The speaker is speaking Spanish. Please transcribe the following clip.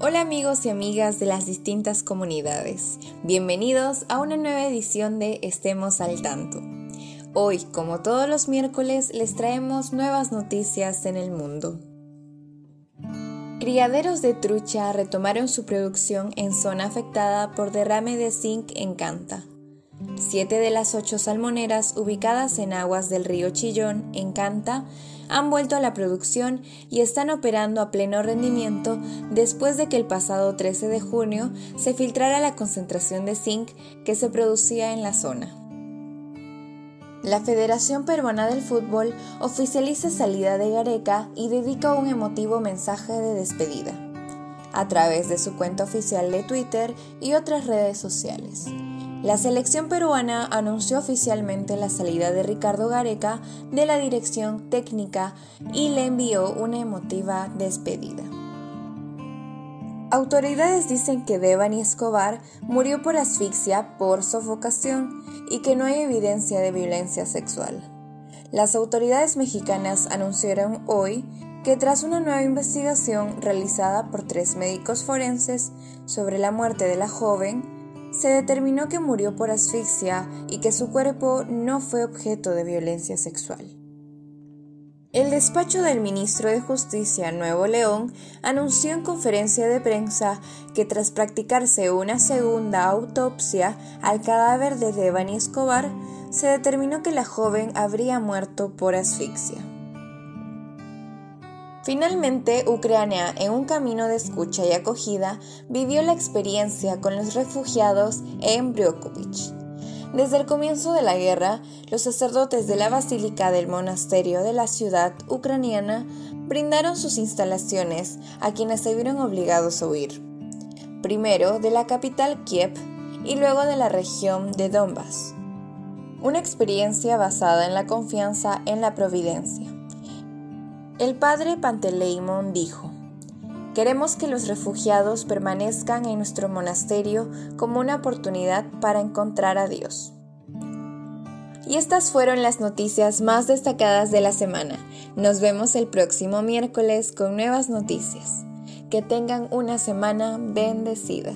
Hola amigos y amigas de las distintas comunidades. Bienvenidos a una nueva edición de Estemos al Tanto. Hoy, como todos los miércoles, les traemos nuevas noticias en el mundo. Criaderos de trucha retomaron su producción en zona afectada por derrame de zinc en Canta. Siete de las ocho salmoneras ubicadas en aguas del río Chillón, en Canta, han vuelto a la producción y están operando a pleno rendimiento después de que el pasado 13 de junio se filtrara la concentración de zinc que se producía en la zona. La Federación Peruana del Fútbol oficializa salida de Gareca y dedica un emotivo mensaje de despedida a través de su cuenta oficial de Twitter y otras redes sociales. La selección peruana anunció oficialmente la salida de Ricardo Gareca de la dirección técnica y le envió una emotiva despedida. Autoridades dicen que Devani Escobar murió por asfixia por sofocación y que no hay evidencia de violencia sexual. Las autoridades mexicanas anunciaron hoy que tras una nueva investigación realizada por tres médicos forenses sobre la muerte de la joven, se determinó que murió por asfixia y que su cuerpo no fue objeto de violencia sexual. El despacho del ministro de Justicia Nuevo León anunció en conferencia de prensa que tras practicarse una segunda autopsia al cadáver de Devani Escobar, se determinó que la joven habría muerto por asfixia. Finalmente, Ucrania, en un camino de escucha y acogida, vivió la experiencia con los refugiados en Briokovich. Desde el comienzo de la guerra, los sacerdotes de la Basílica del Monasterio de la ciudad ucraniana brindaron sus instalaciones a quienes se vieron obligados a huir. Primero de la capital Kiev y luego de la región de Donbass. Una experiencia basada en la confianza en la providencia. El padre Panteleimon dijo, Queremos que los refugiados permanezcan en nuestro monasterio como una oportunidad para encontrar a Dios. Y estas fueron las noticias más destacadas de la semana. Nos vemos el próximo miércoles con nuevas noticias. Que tengan una semana bendecida.